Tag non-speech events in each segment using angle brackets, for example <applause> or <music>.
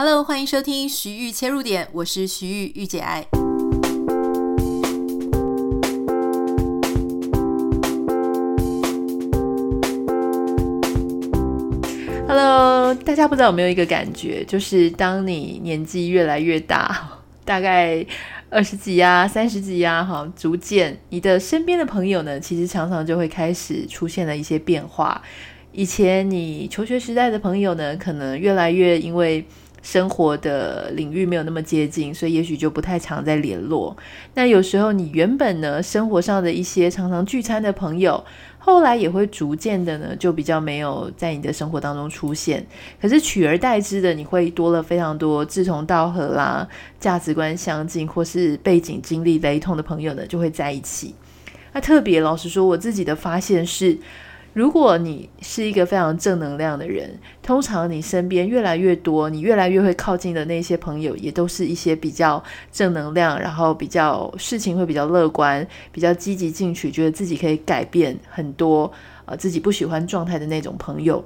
Hello，欢迎收听徐玉切入点，我是徐玉御姐爱。Hello，大家不知道有没有一个感觉，就是当你年纪越来越大，<laughs> 大概二十几呀、三十几呀，哈，逐渐你的身边的朋友呢，其实常常就会开始出现了一些变化。以前你求学时代的朋友呢，可能越来越因为生活的领域没有那么接近，所以也许就不太常在联络。那有时候你原本呢，生活上的一些常常聚餐的朋友，后来也会逐渐的呢，就比较没有在你的生活当中出现。可是取而代之的，你会多了非常多志同道合啦、价值观相近或是背景经历雷同的朋友呢，就会在一起。那特别老实说，我自己的发现是。如果你是一个非常正能量的人，通常你身边越来越多，你越来越会靠近的那些朋友，也都是一些比较正能量，然后比较事情会比较乐观，比较积极进取，觉得自己可以改变很多，呃，自己不喜欢状态的那种朋友。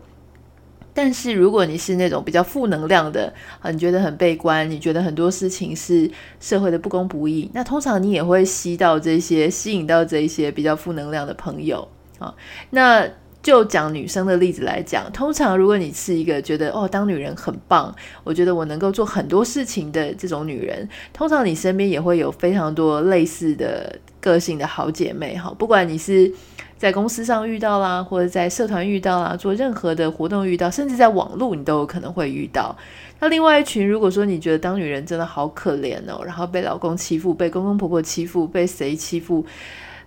但是如果你是那种比较负能量的，啊，你觉得很悲观，你觉得很多事情是社会的不公不义，那通常你也会吸到这些，吸引到这一些比较负能量的朋友啊，那。就讲女生的例子来讲，通常如果你是一个觉得哦，当女人很棒，我觉得我能够做很多事情的这种女人，通常你身边也会有非常多类似的个性的好姐妹哈。不管你是在公司上遇到啦，或者在社团遇到啦，做任何的活动遇到，甚至在网络你都有可能会遇到。那另外一群，如果说你觉得当女人真的好可怜哦，然后被老公欺负，被公公婆婆欺负，被谁欺负？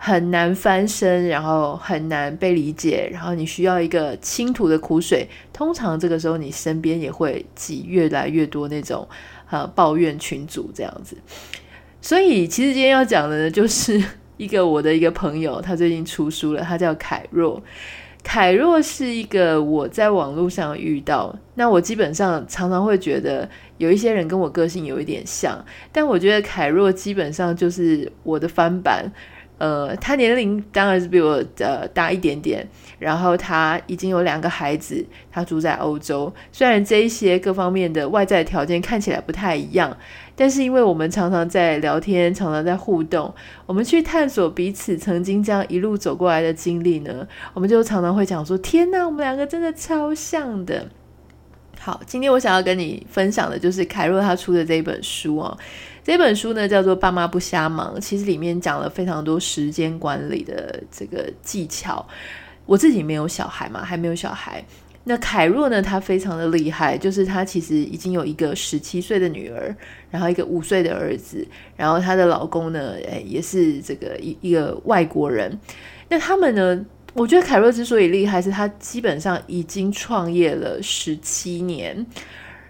很难翻身，然后很难被理解，然后你需要一个倾吐的苦水。通常这个时候，你身边也会挤越来越多那种呃抱怨群组这样子。所以，其实今天要讲的呢，就是一个我的一个朋友，他最近出书了，他叫凯若。凯若是一个我在网络上遇到，那我基本上常常会觉得有一些人跟我个性有一点像，但我觉得凯若基本上就是我的翻版。呃，他年龄当然是比我呃大一点点，然后他已经有两个孩子，他住在欧洲。虽然这一些各方面的外在条件看起来不太一样，但是因为我们常常在聊天，常常在互动，我们去探索彼此曾经这样一路走过来的经历呢，我们就常常会讲说：天哪，我们两个真的超像的。好，今天我想要跟你分享的就是凯若他出的这一本书哦。这本书呢叫做《爸妈不瞎忙》，其实里面讲了非常多时间管理的这个技巧。我自己没有小孩嘛，还没有小孩。那凯若呢，她非常的厉害，就是她其实已经有一个十七岁的女儿，然后一个五岁的儿子，然后她的老公呢，诶，也是这个一一个外国人。那他们呢，我觉得凯若之所以厉害，是她基本上已经创业了十七年。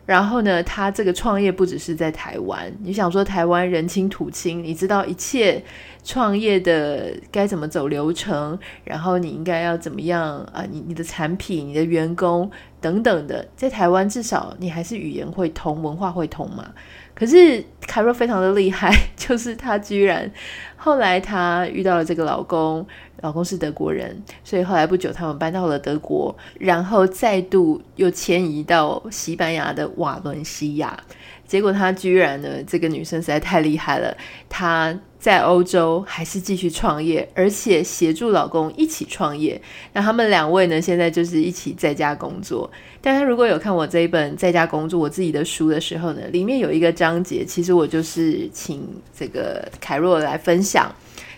然后呢，他这个创业不只是在台湾。你想说台湾人亲土亲，你知道一切创业的该怎么走流程，然后你应该要怎么样啊？你你的产品、你的员工等等的，在台湾至少你还是语言会通，文化会通嘛。可是凯若非常的厉害，<laughs> 就是她居然后来她遇到了这个老公。老公是德国人，所以后来不久他们搬到了德国，然后再度又迁移到西班牙的瓦伦西亚。结果她居然呢，这个女生实在太厉害了，她在欧洲还是继续创业，而且协助老公一起创业。那他们两位呢，现在就是一起在家工作。大家如果有看我这一本在家工作我自己的书的时候呢，里面有一个章节，其实我就是请这个凯若来分享。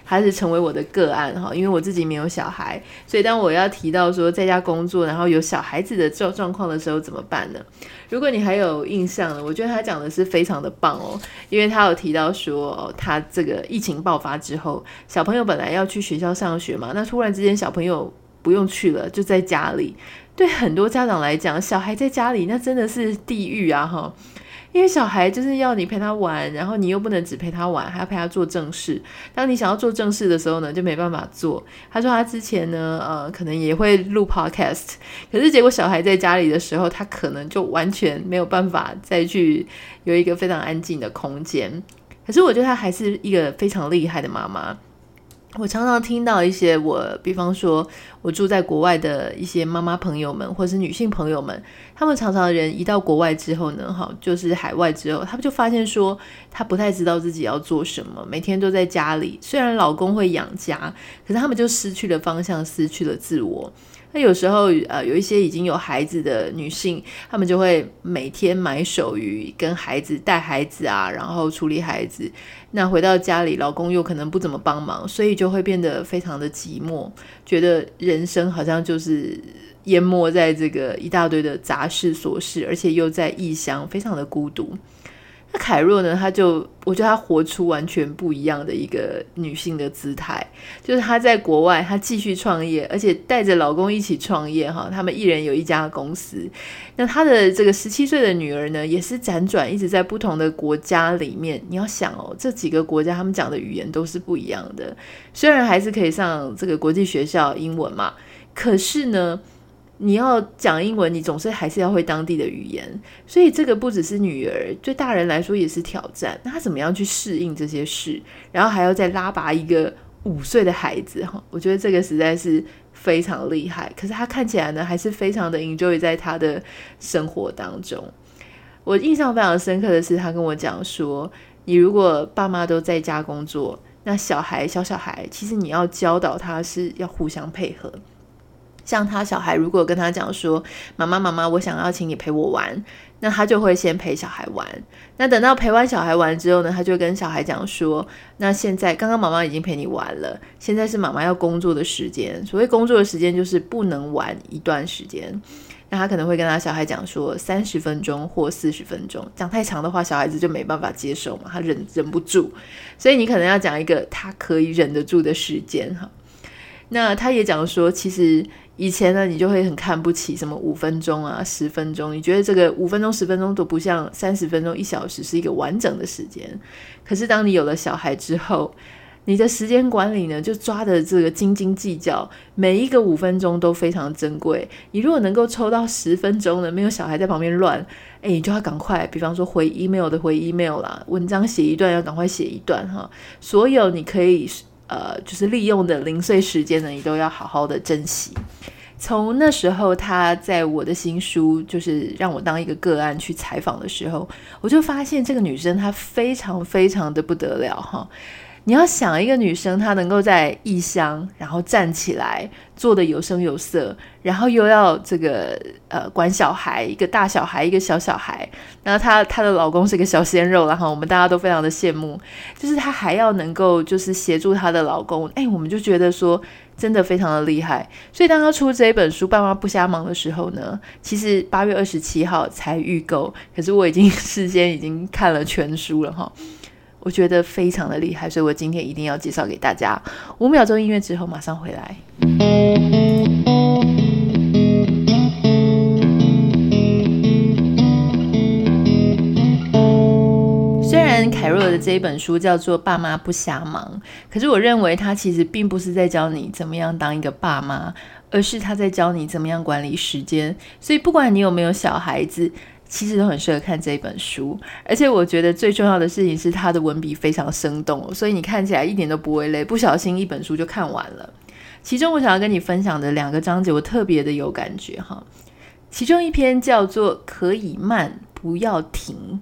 还是成为我的个案哈，因为我自己没有小孩，所以当我要提到说在家工作，然后有小孩子的状状况的时候怎么办呢？如果你还有印象呢，我觉得他讲的是非常的棒哦，因为他有提到说，他这个疫情爆发之后，小朋友本来要去学校上学嘛，那突然之间小朋友不用去了，就在家里，对很多家长来讲，小孩在家里那真的是地狱啊哈。因为小孩就是要你陪他玩，然后你又不能只陪他玩，还要陪他做正事。当你想要做正事的时候呢，就没办法做。他说他之前呢，呃，可能也会录 podcast，可是结果小孩在家里的时候，他可能就完全没有办法再去有一个非常安静的空间。可是我觉得他还是一个非常厉害的妈妈。我常常听到一些我，比方说我住在国外的一些妈妈朋友们，或是女性朋友们，他们常常人一到国外之后呢，哈，就是海外之后，他们就发现说，他不太知道自己要做什么，每天都在家里，虽然老公会养家，可是他们就失去了方向，失去了自我。那有时候，呃，有一些已经有孩子的女性，她们就会每天埋首于跟孩子带孩子啊，然后处理孩子。那回到家里，老公又可能不怎么帮忙，所以就会变得非常的寂寞，觉得人生好像就是淹没在这个一大堆的杂事琐事，而且又在异乡，非常的孤独。那凯若呢？她就我觉得她活出完全不一样的一个女性的姿态，就是她在国外，她继续创业，而且带着老公一起创业哈。他们一人有一家公司。那她的这个十七岁的女儿呢，也是辗转一直在不同的国家里面。你要想哦，这几个国家他们讲的语言都是不一样的。虽然还是可以上这个国际学校英文嘛，可是呢。你要讲英文，你总是还是要会当地的语言，所以这个不只是女儿，对大人来说也是挑战。那他怎么样去适应这些事？然后还要再拉拔一个五岁的孩子，哈，我觉得这个实在是非常厉害。可是他看起来呢，还是非常的 enjoy 在他的生活当中。我印象非常深刻的是，他跟我讲说，你如果爸妈都在家工作，那小孩小小孩，其实你要教导他是要互相配合。像他小孩如果跟他讲说：“妈妈，妈妈，我想要请你陪我玩。”那他就会先陪小孩玩。那等到陪完小孩玩之后呢，他就跟小孩讲说：“那现在刚刚妈妈已经陪你玩了，现在是妈妈要工作的时间。所谓工作的时间就是不能玩一段时间。那他可能会跟他小孩讲说三十分钟或四十分钟，讲太长的话，小孩子就没办法接受嘛，他忍忍不住。所以你可能要讲一个他可以忍得住的时间哈。那他也讲说，其实。以前呢，你就会很看不起什么五分钟啊、十分钟，你觉得这个五分钟、十分钟都不像三十分钟、一小时是一个完整的时间。可是当你有了小孩之后，你的时间管理呢，就抓的这个斤斤计较，每一个五分钟都非常珍贵。你如果能够抽到十分钟呢，没有小孩在旁边乱，诶，你就要赶快，比方说回 email 的回 email 啦，文章写一段要赶快写一段哈，所有你可以。呃，就是利用的零碎时间呢，你都要好好的珍惜。从那时候，他在我的新书，就是让我当一个个案去采访的时候，我就发现这个女生她非常非常的不得了哈。你要想一个女生，她能够在异乡，然后站起来，做得有声有色，然后又要这个呃管小孩，一个大小孩，一个小小孩，然后她她的老公是个小鲜肉，然后我们大家都非常的羡慕，就是她还要能够就是协助她的老公，哎，我们就觉得说真的非常的厉害。所以当她出这一本书《爸妈不瞎忙》的时候呢，其实八月二十七号才预购，可是我已经事先已经看了全书了哈。我觉得非常的厉害，所以我今天一定要介绍给大家。五秒钟音乐之后，马上回来。虽然凯若的这一本书叫做《爸妈不瞎忙》，可是我认为他其实并不是在教你怎么样当一个爸妈，而是他在教你怎么样管理时间。所以不管你有没有小孩子，其实都很适合看这一本书，而且我觉得最重要的事情是它的文笔非常生动，所以你看起来一点都不会累，不小心一本书就看完了。其中我想要跟你分享的两个章节，我特别的有感觉哈。其中一篇叫做“可以慢，不要停”。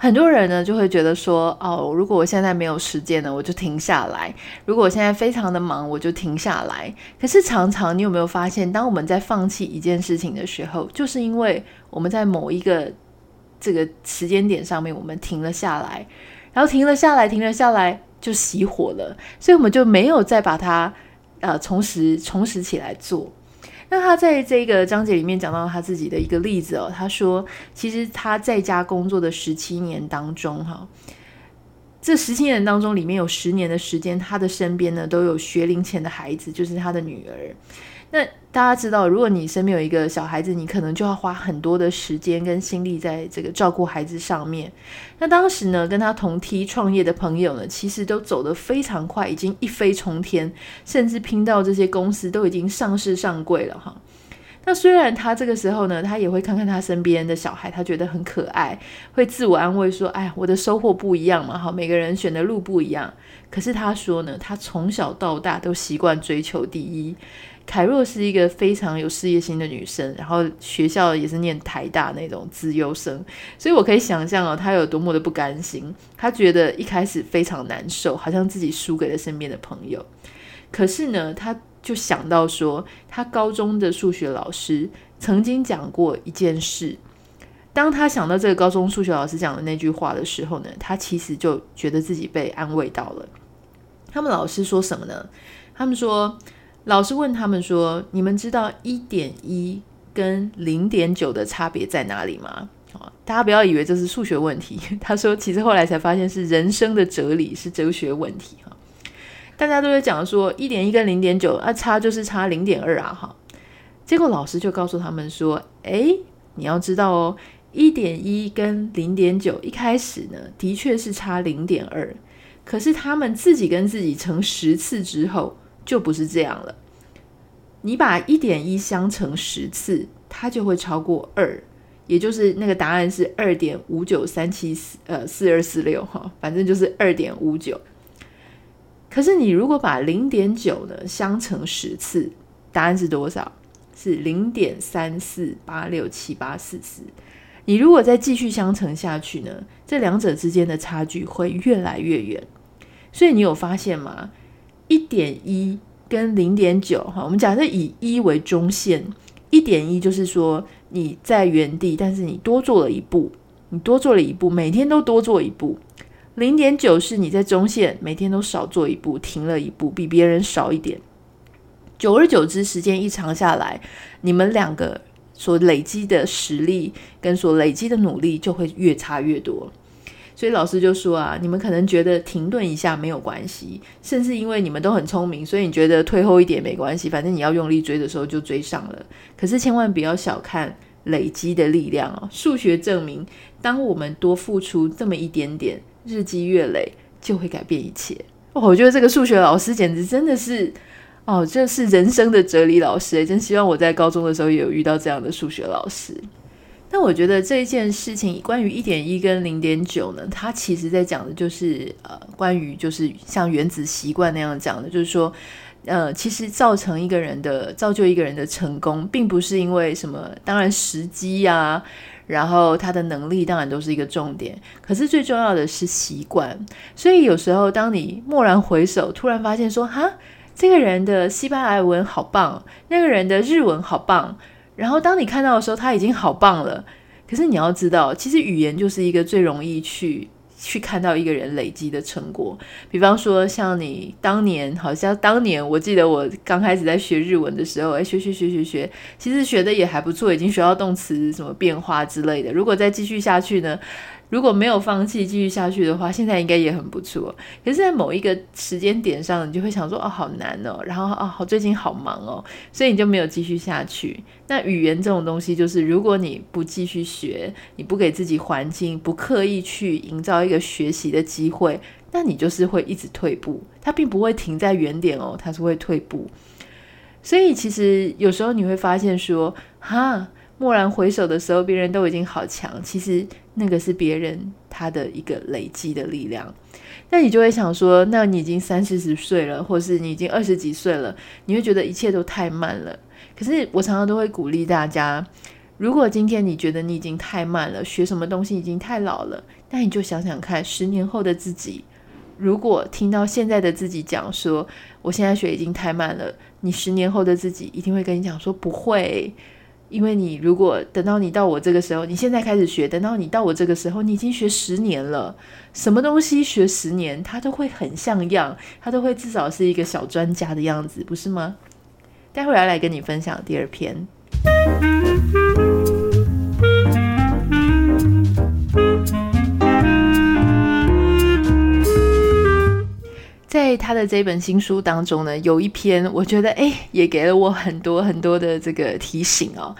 很多人呢就会觉得说，哦，如果我现在没有时间了，我就停下来；如果我现在非常的忙，我就停下来。可是常常你有没有发现，当我们在放弃一件事情的时候，就是因为我们在某一个这个时间点上面，我们停了下来，然后停了下来，停了下来就熄火了，所以我们就没有再把它呃重拾重拾起来做。那他在这个章节里面讲到他自己的一个例子哦，他说，其实他在家工作的十七年当中，哈，这十七年当中里面有十年的时间，他的身边呢都有学龄前的孩子，就是他的女儿。那大家知道，如果你身边有一个小孩子，你可能就要花很多的时间跟心力在这个照顾孩子上面。那当时呢，跟他同梯创业的朋友呢，其实都走得非常快，已经一飞冲天，甚至拼到这些公司都已经上市上柜了哈。那虽然他这个时候呢，他也会看看他身边的小孩，他觉得很可爱，会自我安慰说：“哎，我的收获不一样嘛，哈，每个人选的路不一样。”可是他说呢，他从小到大都习惯追求第一。凯若是一个非常有事业心的女生，然后学校也是念台大那种资优生，所以我可以想象哦，她有多么的不甘心。她觉得一开始非常难受，好像自己输给了身边的朋友。可是呢，她就想到说，她高中的数学老师曾经讲过一件事。当她想到这个高中数学老师讲的那句话的时候呢，她其实就觉得自己被安慰到了。他们老师说什么呢？他们说。老师问他们说：“你们知道一点一跟零点九的差别在哪里吗？”大家不要以为这是数学问题。<laughs> 他说：“其实后来才发现是人生的哲理，是哲学问题。”哈，大家都在讲说一点一跟零点九啊，差就是差零点二啊。哈，结果老师就告诉他们说：“诶，你要知道哦，一点一跟零点九一开始呢，的确是差零点二，可是他们自己跟自己乘十次之后。”就不是这样了。你把一点一相乘十次，它就会超过二，也就是那个答案是二点五九三七四呃四二四六哈，反正就是二点五九。可是你如果把零点九呢相乘十次，答案是多少？是零点三四八六七八四四。你如果再继续相乘下去呢，这两者之间的差距会越来越远。所以你有发现吗？一点一跟零点九，哈，我们假设以一为中线，一点一就是说你在原地，但是你多做了一步，你多做了一步，每天都多做一步。零点九是你在中线，每天都少做一步，停了一步，比别人少一点。久而久之，时间一长下来，你们两个所累积的实力跟所累积的努力就会越差越多。所以老师就说啊，你们可能觉得停顿一下没有关系，甚至因为你们都很聪明，所以你觉得退后一点没关系，反正你要用力追的时候就追上了。可是千万不要小看累积的力量哦。数学证明，当我们多付出这么一点点，日积月累就会改变一切。我觉得这个数学老师简直真的是哦，这是人生的哲理老师诶，真希望我在高中的时候也有遇到这样的数学老师。但我觉得这一件事情，关于一点一跟零点九呢，它其实在讲的就是呃，关于就是像原子习惯那样讲的，就是说，呃，其实造成一个人的造就一个人的成功，并不是因为什么，当然时机呀，然后他的能力当然都是一个重点，可是最重要的是习惯。所以有时候当你蓦然回首，突然发现说，哈，这个人的西班牙文好棒，那个人的日文好棒。然后当你看到的时候，他已经好棒了。可是你要知道，其实语言就是一个最容易去去看到一个人累积的成果。比方说，像你当年，好像当年我记得我刚开始在学日文的时候，哎，学学学学学，其实学的也还不错，已经学到动词什么变化之类的。如果再继续下去呢？如果没有放弃继续下去的话，现在应该也很不错。可是，在某一个时间点上，你就会想说：“哦，好难哦。”然后啊，哦，最近好忙哦，所以你就没有继续下去。那语言这种东西，就是如果你不继续学，你不给自己环境，不刻意去营造一个学习的机会，那你就是会一直退步。它并不会停在原点哦，它是会退步。所以，其实有时候你会发现说：“哈。”蓦然回首的时候，别人都已经好强。其实那个是别人他的一个累积的力量。那你就会想说，那你已经三四十岁了，或是你已经二十几岁了，你会觉得一切都太慢了。可是我常常都会鼓励大家，如果今天你觉得你已经太慢了，学什么东西已经太老了，那你就想想看，十年后的自己，如果听到现在的自己讲说，我现在学已经太慢了，你十年后的自己一定会跟你讲说，不会。因为你如果等到你到我这个时候，你现在开始学，等到你到我这个时候，你已经学十年了。什么东西学十年，它都会很像样，它都会至少是一个小专家的样子，不是吗？待会儿要来跟你分享第二篇。在他的这本新书当中呢，有一篇我觉得诶，也给了我很多很多的这个提醒哦。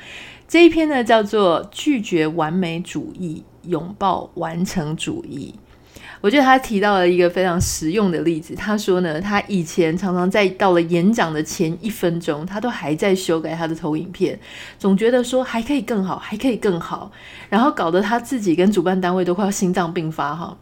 这一篇呢叫做《拒绝完美主义，拥抱完成主义》。我觉得他提到了一个非常实用的例子。他说呢，他以前常常在到了演讲的前一分钟，他都还在修改他的投影片，总觉得说还可以更好，还可以更好，然后搞得他自己跟主办单位都快要心脏病发哈。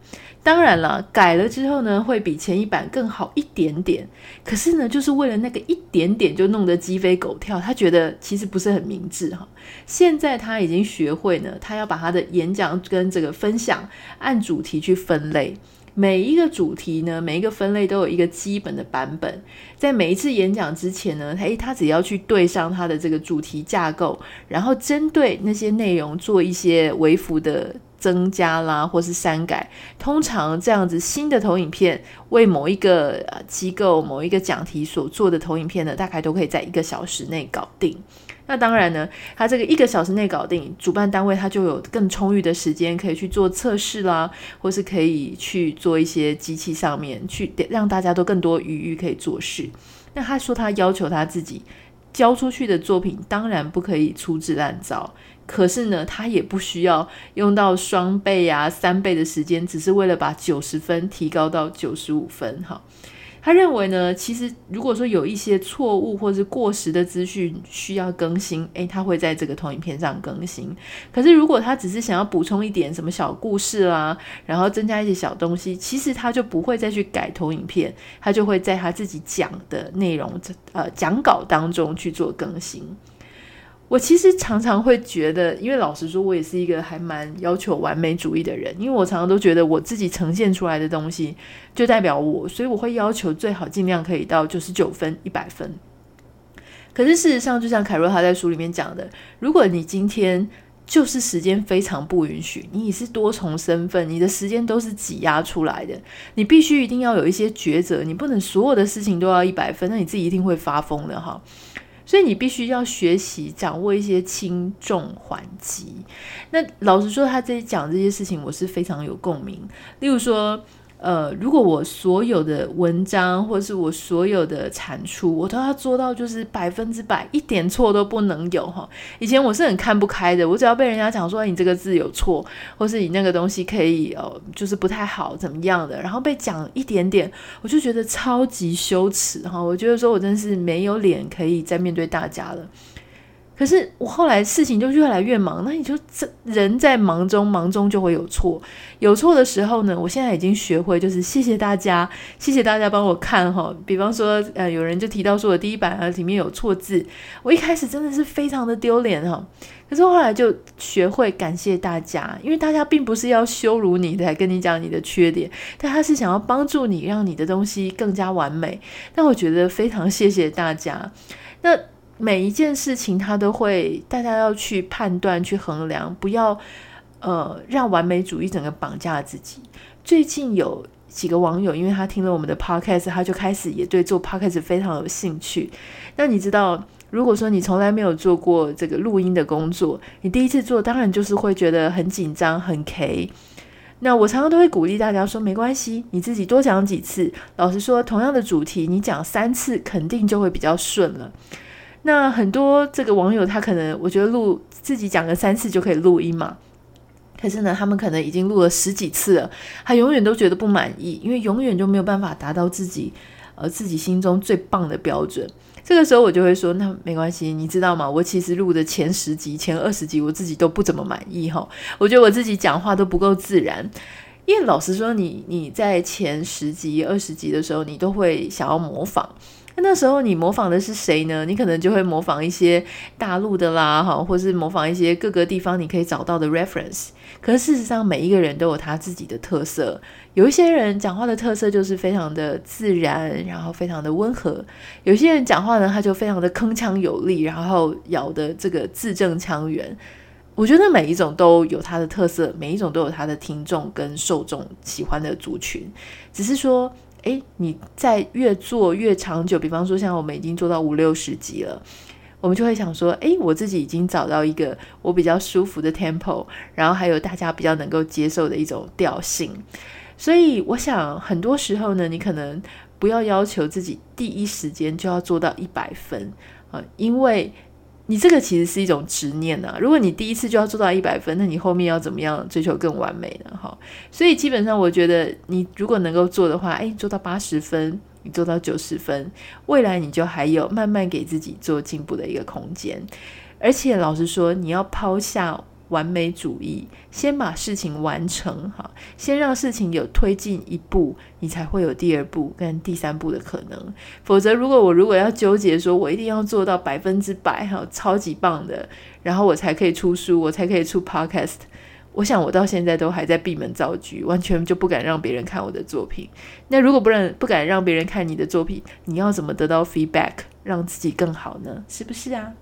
当然了，改了之后呢，会比前一版更好一点点。可是呢，就是为了那个一点点，就弄得鸡飞狗跳。他觉得其实不是很明智哈。现在他已经学会呢，他要把他的演讲跟这个分享按主题去分类。每一个主题呢，每一个分类都有一个基本的版本。在每一次演讲之前呢，他他只要去对上他的这个主题架构，然后针对那些内容做一些微幅的。增加啦，或是删改，通常这样子新的投影片为某一个机构、某一个讲题所做的投影片呢，大概都可以在一个小时内搞定。那当然呢，他这个一个小时内搞定，主办单位他就有更充裕的时间可以去做测试啦，或是可以去做一些机器上面去让大家都更多余裕可以做事。那他说他要求他自己交出去的作品，当然不可以粗制滥造。可是呢，他也不需要用到双倍啊、三倍的时间，只是为了把九十分提高到九十五分。哈，他认为呢，其实如果说有一些错误或是过时的资讯需要更新，诶，他会在这个投影片上更新。可是如果他只是想要补充一点什么小故事啦，然后增加一些小东西，其实他就不会再去改投影片，他就会在他自己讲的内容呃讲稿当中去做更新。我其实常常会觉得，因为老实说，我也是一个还蛮要求完美主义的人。因为我常常都觉得我自己呈现出来的东西就代表我，所以我会要求最好尽量可以到九十九分、一百分。可是事实上，就像凯若他在书里面讲的，如果你今天就是时间非常不允许，你也是多重身份，你的时间都是挤压出来的，你必须一定要有一些抉择，你不能所有的事情都要一百分，那你自己一定会发疯的哈。所以你必须要学习掌握一些轻重缓急。那老实说，他这讲这些事情，我是非常有共鸣。例如说，呃，如果我所有的文章或是我所有的产出，我都要做到就是百分之百一点错都不能有哈。以前我是很看不开的，我只要被人家讲说你这个字有错，或是你那个东西可以呃，就是不太好怎么样的，然后被讲一点点，我就觉得超级羞耻哈。我觉得说我真是没有脸可以再面对大家了。可是我后来事情就越来越忙，那你就这人在忙中，忙中就会有错。有错的时候呢，我现在已经学会，就是谢谢大家，谢谢大家帮我看哈。比方说，呃，有人就提到说我第一版啊里面有错字，我一开始真的是非常的丢脸哈。可是后来就学会感谢大家，因为大家并不是要羞辱你才，跟你讲你的缺点，但他是想要帮助你，让你的东西更加完美。但我觉得非常谢谢大家。那。每一件事情，他都会，大家要去判断、去衡量，不要呃让完美主义整个绑架自己。最近有几个网友，因为他听了我们的 podcast，他就开始也对做 podcast 非常有兴趣。那你知道，如果说你从来没有做过这个录音的工作，你第一次做，当然就是会觉得很紧张、很 K。那我常常都会鼓励大家说，没关系，你自己多讲几次。老实说，同样的主题，你讲三次，肯定就会比较顺了。那很多这个网友，他可能我觉得录自己讲个三次就可以录音嘛，可是呢，他们可能已经录了十几次了，他永远都觉得不满意，因为永远就没有办法达到自己呃自己心中最棒的标准。这个时候我就会说，那没关系，你知道吗？我其实录的前十集、前二十集，我自己都不怎么满意哈，我觉得我自己讲话都不够自然，因为老实说，你你在前十集、二十集的时候，你都会想要模仿。那时候你模仿的是谁呢？你可能就会模仿一些大陆的啦，哈，或是模仿一些各个地方你可以找到的 reference。可是事实上，每一个人都有他自己的特色。有一些人讲话的特色就是非常的自然，然后非常的温和；有些人讲话呢，他就非常的铿锵有力，然后咬的这个字正腔圆。我觉得每一种都有它的特色，每一种都有它的听众跟受众喜欢的族群，只是说。诶，你在越做越长久，比方说像我们已经做到五六十集了，我们就会想说，诶，我自己已经找到一个我比较舒服的 tempo，然后还有大家比较能够接受的一种调性。所以我想，很多时候呢，你可能不要要求自己第一时间就要做到一百分啊，因为你这个其实是一种执念啊。如果你第一次就要做到一百分，那你后面要怎么样追求更完美呢？哈，所以基本上我觉得，你如果能够做的话，哎，做到八十分，你做到九十分，未来你就还有慢慢给自己做进步的一个空间。而且老实说，你要抛下。完美主义，先把事情完成哈，先让事情有推进一步，你才会有第二步跟第三步的可能。否则，如果我如果要纠结说，我一定要做到百分之百哈，超级棒的，然后我才可以出书，我才可以出 podcast，我想我到现在都还在闭门造车，完全就不敢让别人看我的作品。那如果不让不敢让别人看你的作品，你要怎么得到 feedback，让自己更好呢？是不是啊？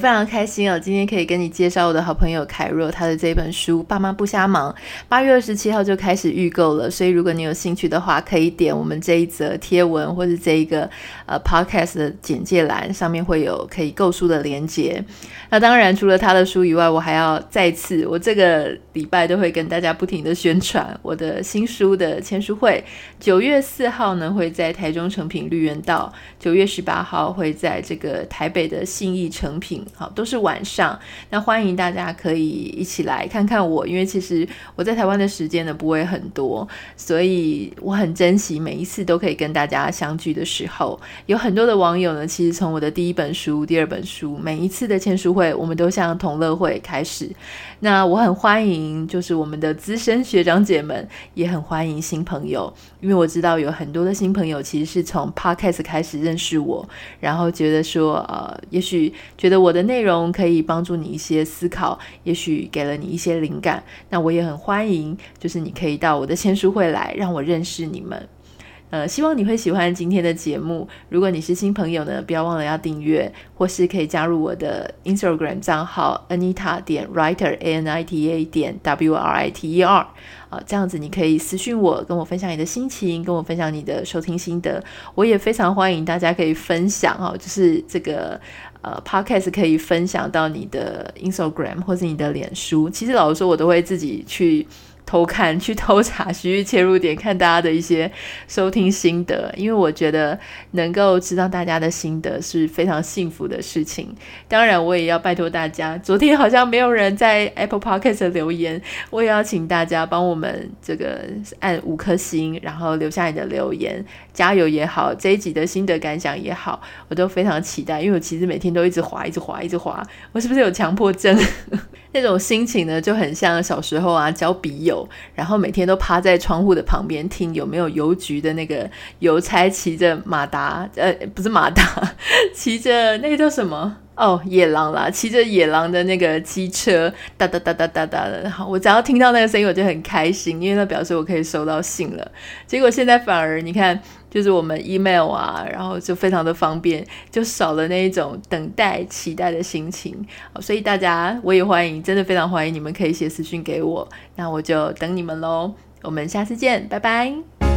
非常开心哦，今天可以跟你介绍我的好朋友凯若，他的这本书《爸妈不瞎忙》，八月二十七号就开始预购了。所以如果你有兴趣的话，可以点我们这一则贴文或者这一个呃 podcast 的简介栏，上面会有可以购书的链接。那当然，除了他的书以外，我还要再次，我这个礼拜都会跟大家不停的宣传我的新书的签书会。九月四号呢会在台中诚品绿园道，九月十八号会在这个台北的信义诚品。好，都是晚上。那欢迎大家可以一起来看看我，因为其实我在台湾的时间呢不会很多，所以我很珍惜每一次都可以跟大家相聚的时候。有很多的网友呢，其实从我的第一本书、第二本书，每一次的签书会，我们都像同乐会开始。那我很欢迎，就是我们的资深学长姐们，也很欢迎新朋友，因为我知道有很多的新朋友其实是从 Podcast 开始认识我，然后觉得说，呃，也许觉得我的内容可以帮助你一些思考，也许给了你一些灵感，那我也很欢迎，就是你可以到我的签书会来，让我认识你们。呃，希望你会喜欢今天的节目。如果你是新朋友呢，不要忘了要订阅，或是可以加入我的 Instagram 账号 Anita 点 Writer A N I T A 点 W R I T E R 啊，这样子你可以私讯我，跟我分享你的心情，跟我分享你的收听心得。我也非常欢迎大家可以分享哦，就是这个呃 Podcast 可以分享到你的 Instagram 或是你的脸书。其实老实说，我都会自己去。偷看 <laughs> 去偷查，徐玉切入点，看大家的一些收听心得，因为我觉得能够知道大家的心得是非常幸福的事情。当然，我也要拜托大家，昨天好像没有人在 Apple Podcast 留言，我也要请大家帮我们这个按五颗星，然后留下你的留言，加油也好，这一集的心得感想也好，我都非常期待，因为我其实每天都一直滑，一直滑，一直滑，我是不是有强迫症？<laughs> 那种心情呢，就很像小时候啊，交笔友，然后每天都趴在窗户的旁边听有没有邮局的那个邮差骑着马达，呃，不是马达，<laughs> 骑着那个叫什么？哦，野狼啦，骑着野狼的那个机车，哒哒哒哒哒哒的。好，我只要听到那个声音，我就很开心，因为那表示我可以收到信了。结果现在反而你看，就是我们 email 啊，然后就非常的方便，就少了那一种等待、期待的心情。所以大家我也欢迎，真的非常欢迎你们可以写私讯给我，那我就等你们喽。我们下次见，拜拜。